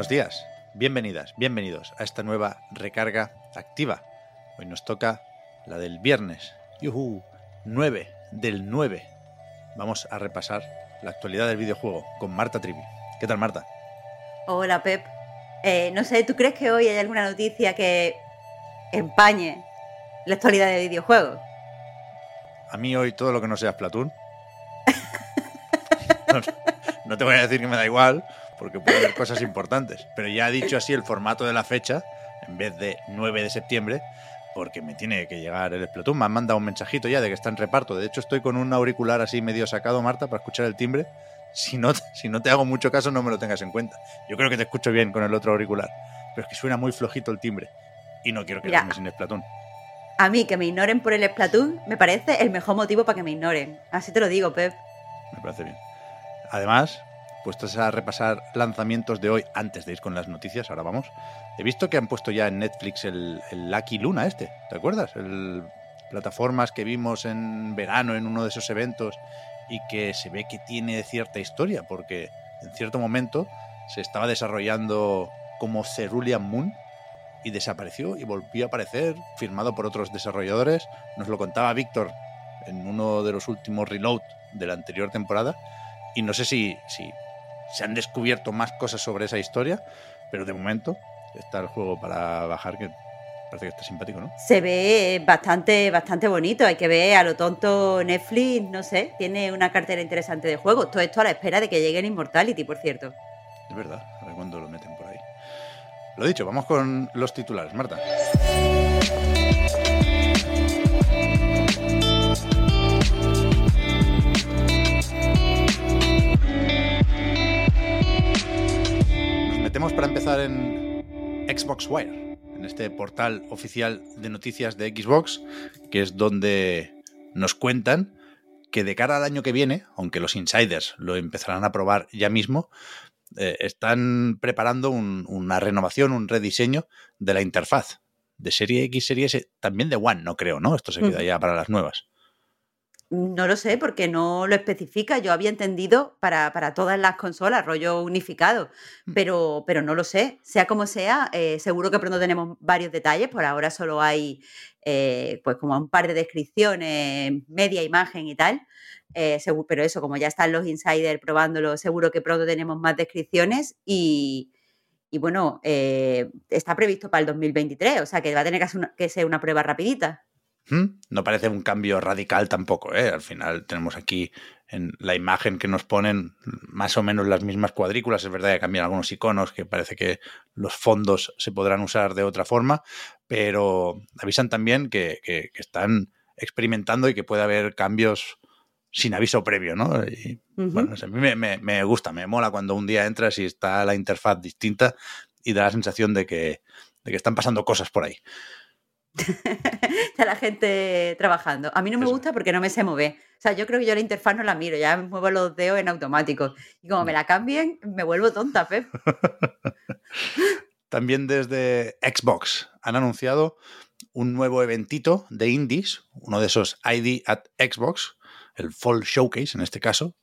Buenos días, bienvenidas, bienvenidos a esta nueva recarga activa. Hoy nos toca la del viernes, yuhu, 9 del 9. Vamos a repasar la actualidad del videojuego con Marta Trivi. ¿Qué tal, Marta? Hola, Pep. Eh, no sé, ¿tú crees que hoy hay alguna noticia que empañe la actualidad del videojuego? A mí hoy todo lo que no sea Splatoon. no, no te voy a decir que me da igual, porque puede haber cosas importantes. Pero ya he dicho así el formato de la fecha, en vez de 9 de septiembre, porque me tiene que llegar el Splatoon. Me han mandado un mensajito ya de que está en reparto. De hecho, estoy con un auricular así medio sacado, Marta, para escuchar el timbre. Si no, si no te hago mucho caso, no me lo tengas en cuenta. Yo creo que te escucho bien con el otro auricular. Pero es que suena muy flojito el timbre. Y no quiero quedarme sin Splatoon. A mí que me ignoren por el Splatoon me parece el mejor motivo para que me ignoren. Así te lo digo, Pep. Me parece bien. Además, puestos a repasar lanzamientos de hoy antes de ir con las noticias, ahora vamos. He visto que han puesto ya en Netflix el, el Lucky Luna este, ¿te acuerdas? El plataformas que vimos en verano en uno de esos eventos y que se ve que tiene cierta historia porque en cierto momento se estaba desarrollando como Cerulean Moon y desapareció y volvió a aparecer, firmado por otros desarrolladores. Nos lo contaba Víctor en uno de los últimos reload de la anterior temporada y no sé si, si se han descubierto más cosas sobre esa historia, pero de momento está el juego para bajar que parece que está simpático, ¿no? Se ve bastante, bastante bonito. Hay que ver a lo tonto Netflix, no sé, tiene una cartera interesante de juegos. Todo esto a la espera de que llegue en Immortality, por cierto. Es verdad, a ver cuándo lo meten por ahí. Lo dicho, vamos con los titulares, Marta. Metemos para empezar en Xbox Wire, en este portal oficial de noticias de Xbox, que es donde nos cuentan que de cara al año que viene, aunque los insiders lo empezarán a probar ya mismo, eh, están preparando un, una renovación, un rediseño de la interfaz de serie X, serie S, también de One, no creo, ¿no? Esto se queda ya para las nuevas. No lo sé, porque no lo especifica. Yo había entendido para, para todas las consolas, rollo unificado, pero, pero no lo sé. Sea como sea, eh, seguro que pronto tenemos varios detalles. Por ahora solo hay eh, pues como un par de descripciones, media imagen y tal. Eh, seguro, pero eso, como ya están los insiders probándolo, seguro que pronto tenemos más descripciones y, y bueno, está previsto para el 2023, o sea que va a tener que ser una, que ser una prueba rapidita. No parece un cambio radical tampoco, ¿eh? Al final tenemos aquí en la imagen que nos ponen más o menos las mismas cuadrículas. Es verdad que cambian algunos iconos, que parece que los fondos se podrán usar de otra forma, pero avisan también que, que, que están experimentando y que puede haber cambios sin aviso previo, ¿no? Y, uh -huh. bueno, a mí me, me, me, gusta, me mola cuando un día entras y está la interfaz distinta y da la sensación de que, de que están pasando cosas por ahí. Está la gente trabajando. A mí no me Eso. gusta porque no me sé mover. O sea, yo creo que yo la interfaz no la miro, ya me muevo los dedos en automático. Y como me la cambien, me vuelvo tonta, Pep. También desde Xbox han anunciado un nuevo eventito de indies, uno de esos ID at Xbox, el Fall Showcase en este caso,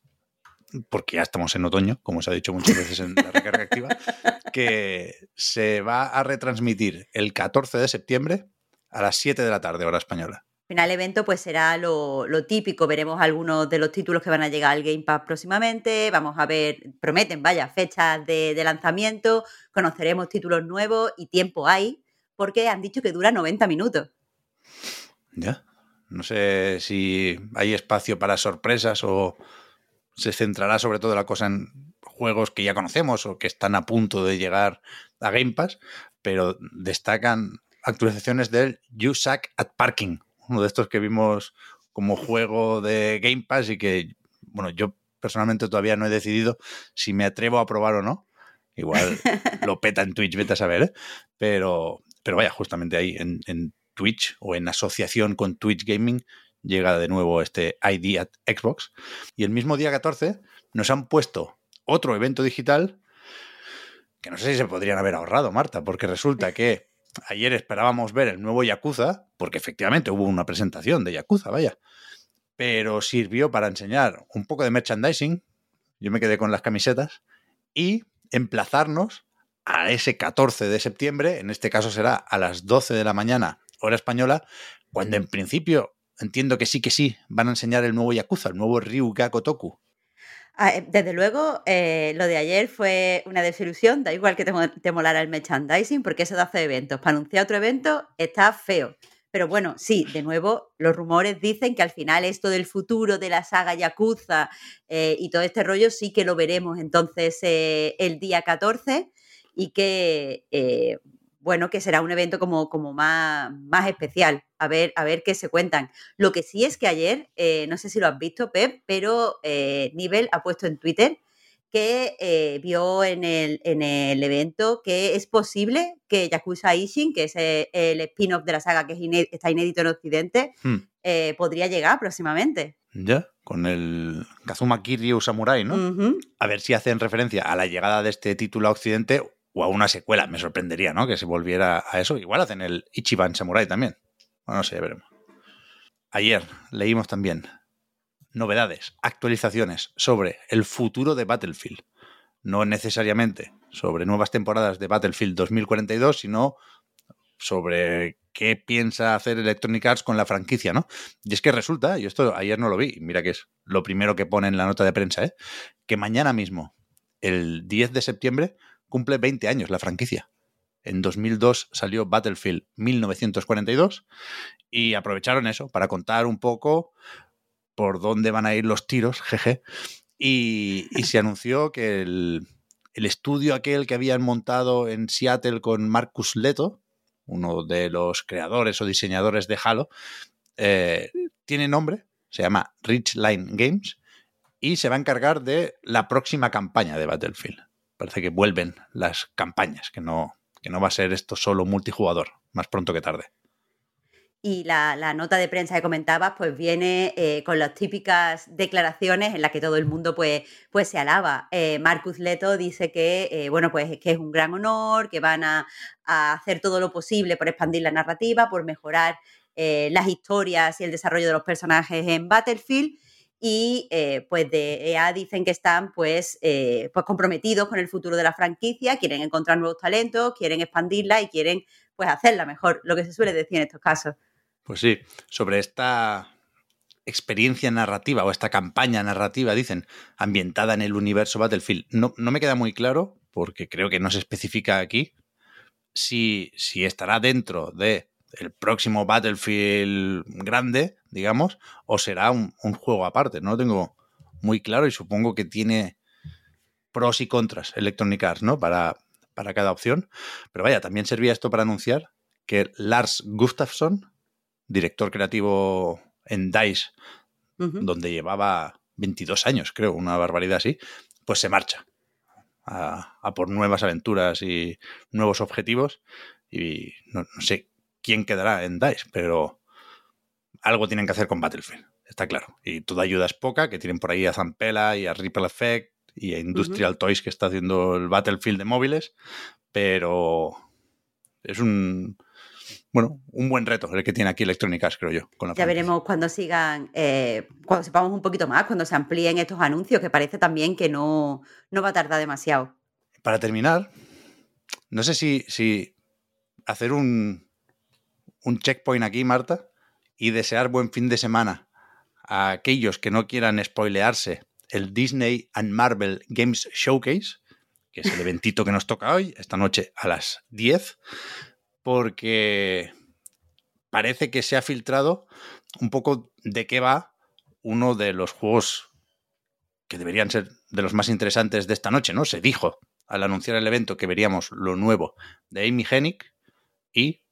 porque ya estamos en otoño, como se ha dicho muchas veces en la recarga activa, que se va a retransmitir el 14 de septiembre a las 7 de la tarde, hora española. Al final, el evento pues será lo, lo, típico. Veremos algunos de los títulos que van a llegar al Game Pass próximamente. Vamos a ver, prometen, vaya, fechas de, de lanzamiento. Conoceremos títulos nuevos y tiempo hay, porque han dicho que dura 90 minutos. Ya. No sé si hay espacio para sorpresas o se centrará sobre todo la cosa en juegos que ya conocemos o que están a punto de llegar a Game Pass, pero destacan actualizaciones del You Suck at Parking, uno de estos que vimos como juego de Game Pass y que, bueno, yo personalmente todavía no he decidido si me atrevo a probar o no. Igual lo peta en Twitch, vete a saber, ¿eh? Pero, pero vaya, justamente ahí en, en Twitch o en asociación con Twitch Gaming llega de nuevo este ID at Xbox. Y el mismo día 14 nos han puesto otro evento digital que no sé si se podrían haber ahorrado, Marta, porque resulta que ayer esperábamos ver el nuevo Yakuza, porque efectivamente hubo una presentación de Yakuza, vaya, pero sirvió para enseñar un poco de merchandising, yo me quedé con las camisetas, y emplazarnos a ese 14 de septiembre, en este caso será a las 12 de la mañana, hora española, cuando en principio entiendo que sí que sí van a enseñar el nuevo Yakuza, el nuevo Ryu Kotoku. Ah, eh, desde luego, eh, lo de ayer fue una desilusión, da igual que te, molara el merchandising, porque eso de hacer eventos. Para anunciar otro evento está feo. Pero bueno, sí, de nuevo, los rumores dicen que al final esto del futuro de la saga Yakuza eh, y todo este rollo sí que lo veremos entonces el día 14 y que bueno, que será un evento como, como más, más especial, a ver, a ver qué se cuentan. Lo que sí es que ayer, eh, no sé si lo has visto, Pep, pero eh, Nivel ha puesto en Twitter que eh, vio en el, en el evento que es posible que Yakuza Ishin, que es el spin-off de la saga que está inédito en Occidente, hmm. podría llegar próximamente. Ya, con el Kazuma Kiryu Samurai, ¿no? A ver si hacen referencia a la llegada de este título a Occidente o a una secuela. Me sorprendería, ¿no? Que se volviera a eso. Igual hacen el Ichiban Samurai también. Bueno, no sé, ya veremos. Ayer leímos también novedades, actualizaciones sobre el futuro de Battlefield. No necesariamente sobre nuevas temporadas de Battlefield 2042, sino sobre qué piensa hacer Electronic Arts con la franquicia, ¿no? Y es que resulta, y esto ayer no lo vi, mira que es lo primero que pone en la nota de prensa, ¿eh? que mañana mismo, el 10 de septiembre, cumple 20 años la franquicia. En 2002 salió Battlefield 1942 y aprovecharon eso para contar un poco por dónde van a ir los tiros, jeje. Y, se anunció que el, estudio aquel que habían montado en Seattle con Marcus Leto, uno de los creadores o diseñadores de Halo, eh, tiene nombre, se llama Ridgeline Games, y se va a encargar de la próxima campaña de Battlefield parece que vuelven las campañas, que no, que no va a ser esto solo multijugador, más pronto que tarde. Y la, nota de prensa que comentabas, pues viene eh, con las típicas declaraciones en las que todo el mundo pues, pues se alaba. Eh, Marcus Leto dice que, eh, bueno, pues que es un gran honor, que van a, a, hacer todo lo posible por expandir la narrativa, por mejorar las historias y el desarrollo de los personajes en Battlefield y eh, pues de EA dicen que están pues, eh, pues comprometidos con el futuro de la franquicia, quieren encontrar nuevos talentos, quieren expandirla y quieren pues hacerla mejor, lo que se suele decir en estos casos. Pues sí, sobre esta experiencia narrativa o esta campaña narrativa, dicen, ambientada en el universo Battlefield, no, no me queda muy claro, porque creo que no se especifica aquí, si, si estará dentro de próximo Battlefield grande, digamos, o será un, juego aparte. No lo tengo muy claro y supongo que tiene pros y contras Electronic Arts, ¿no? Para, para cada opción. Pero vaya, también servía esto para anunciar que Lars Gustafsson, director creativo en DICE, donde llevaba 22 años, creo, una barbaridad así, pues se marcha a, a por nuevas aventuras y nuevos objetivos. Y no, no sé quién quedará en DICE, pero algo tienen que hacer con Battlefield, está claro. Y toda ayuda es poca, que tienen por ahí a Zampella y a Ripple Effect y a Industrial Toys que está haciendo el Battlefield de móviles, pero es un bueno, un buen reto el que tiene aquí Electronic Arts, creo yo. ya veremos cuando sigan, eh, cuando sepamos un poquito más, cuando se amplíen estos anuncios, que parece también que no, no va a tardar demasiado. Para terminar, no sé si, si hacer un, un checkpoint aquí, Marta, y desear buen fin de semana a aquellos que no quieran spoilearse el Disney and Marvel Games Showcase, que es el eventito que nos toca hoy, esta noche a las 10, porque parece que se ha filtrado un poco de qué va uno de los juegos que deberían ser de los más interesantes de esta noche, ¿no? Se dijo al anunciar el evento que veríamos lo nuevo de Amy Hennig y,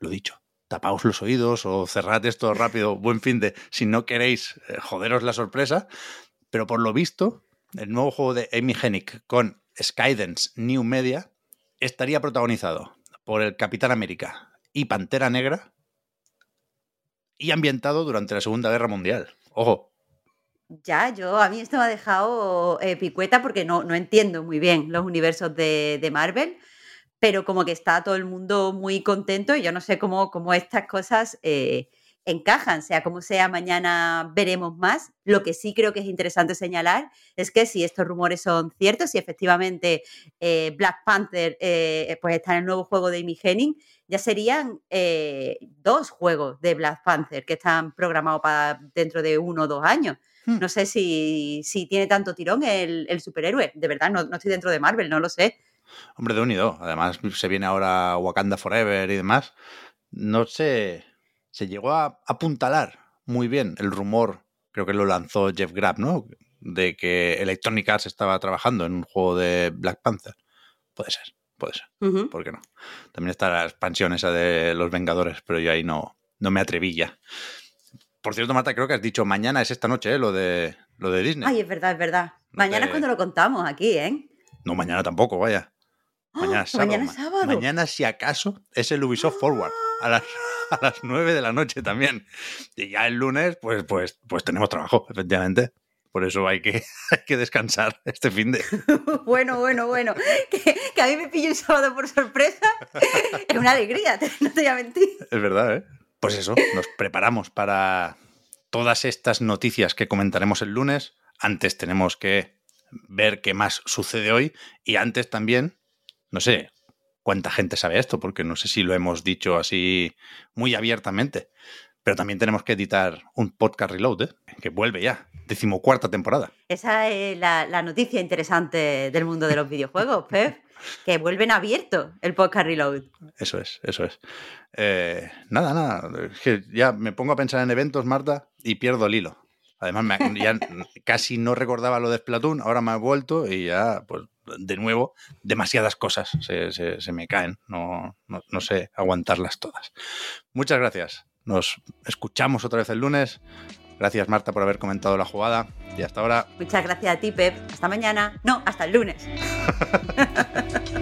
lo dicho, tapaos los oídos o cerrad esto rápido, buen fin de, si no queréis eh, joderos la sorpresa, Pero por lo visto, el nuevo juego de Amy Hennig con Skydance New Media estaría protagonizado por el Capitán América y Pantera Negra y ambientado durante la Segunda Guerra Mundial. Ojo. Ya, yo a mí esto me ha dejado eh, picueta porque no, no entiendo muy bien los universos de, de Marvel pero como que está todo el mundo muy contento y yo no sé cómo, cómo estas cosas eh, encajan, sea como sea, mañana veremos más. Lo que sí creo que es interesante señalar es que si estos rumores son ciertos, si efectivamente eh, Black Panther eh, pues está en el nuevo juego de Amy Henning, ya serían dos juegos de Black Panther que están programados para dentro de uno o dos años. Hmm. No sé si, si, tiene tanto tirón el, el superhéroe. De verdad, no, no, estoy dentro de Marvel, no lo sé. Hombre, de unido. Además, se viene ahora Wakanda Forever y demás. No sé. Se llegó a apuntalar muy bien el rumor, creo que lo lanzó Jeff Grapp, ¿no? De que Electronic Arts estaba trabajando en un juego de Black Panther. Puede ser, puede ser. ¿Por qué no? También está la expansión esa de los Vengadores, pero yo ahí no, no me atreví ya. Por cierto, Marta, creo que has dicho mañana es esta noche, ¿eh? Lo de, lo de Disney. Ay, es verdad, es verdad. mañana es cuando lo contamos aquí, ¿eh? No, mañana tampoco, vaya. Mañana, sábado, mañana sábado. Mañana, si acaso, es el Ubisoft Forward. A las, a las 9 de la noche también. Y ya el lunes, pues, pues, pues tenemos trabajo, efectivamente. Por eso hay que, hay que descansar este fin de. bueno, bueno, bueno. Que, que, a mí me pille el sábado por sorpresa. es una alegría, no te voy a mentir. Es verdad, ¿eh? Pues eso, nos preparamos para todas estas noticias que comentaremos el lunes. Antes tenemos que ver qué más sucede hoy y antes también no sé cuánta gente sabe esto, porque no sé si lo hemos dicho así muy abiertamente. Pero también tenemos que editar un podcast reload, ¿eh? que vuelve ya, decimocuarta temporada. Esa es la, noticia interesante del mundo de los videojuegos, Pep. Que vuelven abierto el podcast reload. Eso es, eso es. Eh, nada, nada. Es que ya me pongo a pensar en eventos, Marta, y pierdo el hilo. Además, ya casi no recordaba lo de Splatoon, ahora me ha vuelto y ya, pues, de nuevo, demasiadas cosas se, me caen. No, no, sé aguantarlas todas. Muchas gracias. Nos escuchamos otra vez el lunes. Gracias, Marta, por haber comentado la jugada. Y hasta ahora. Muchas gracias a ti, Pep. Hasta mañana. No, hasta el lunes.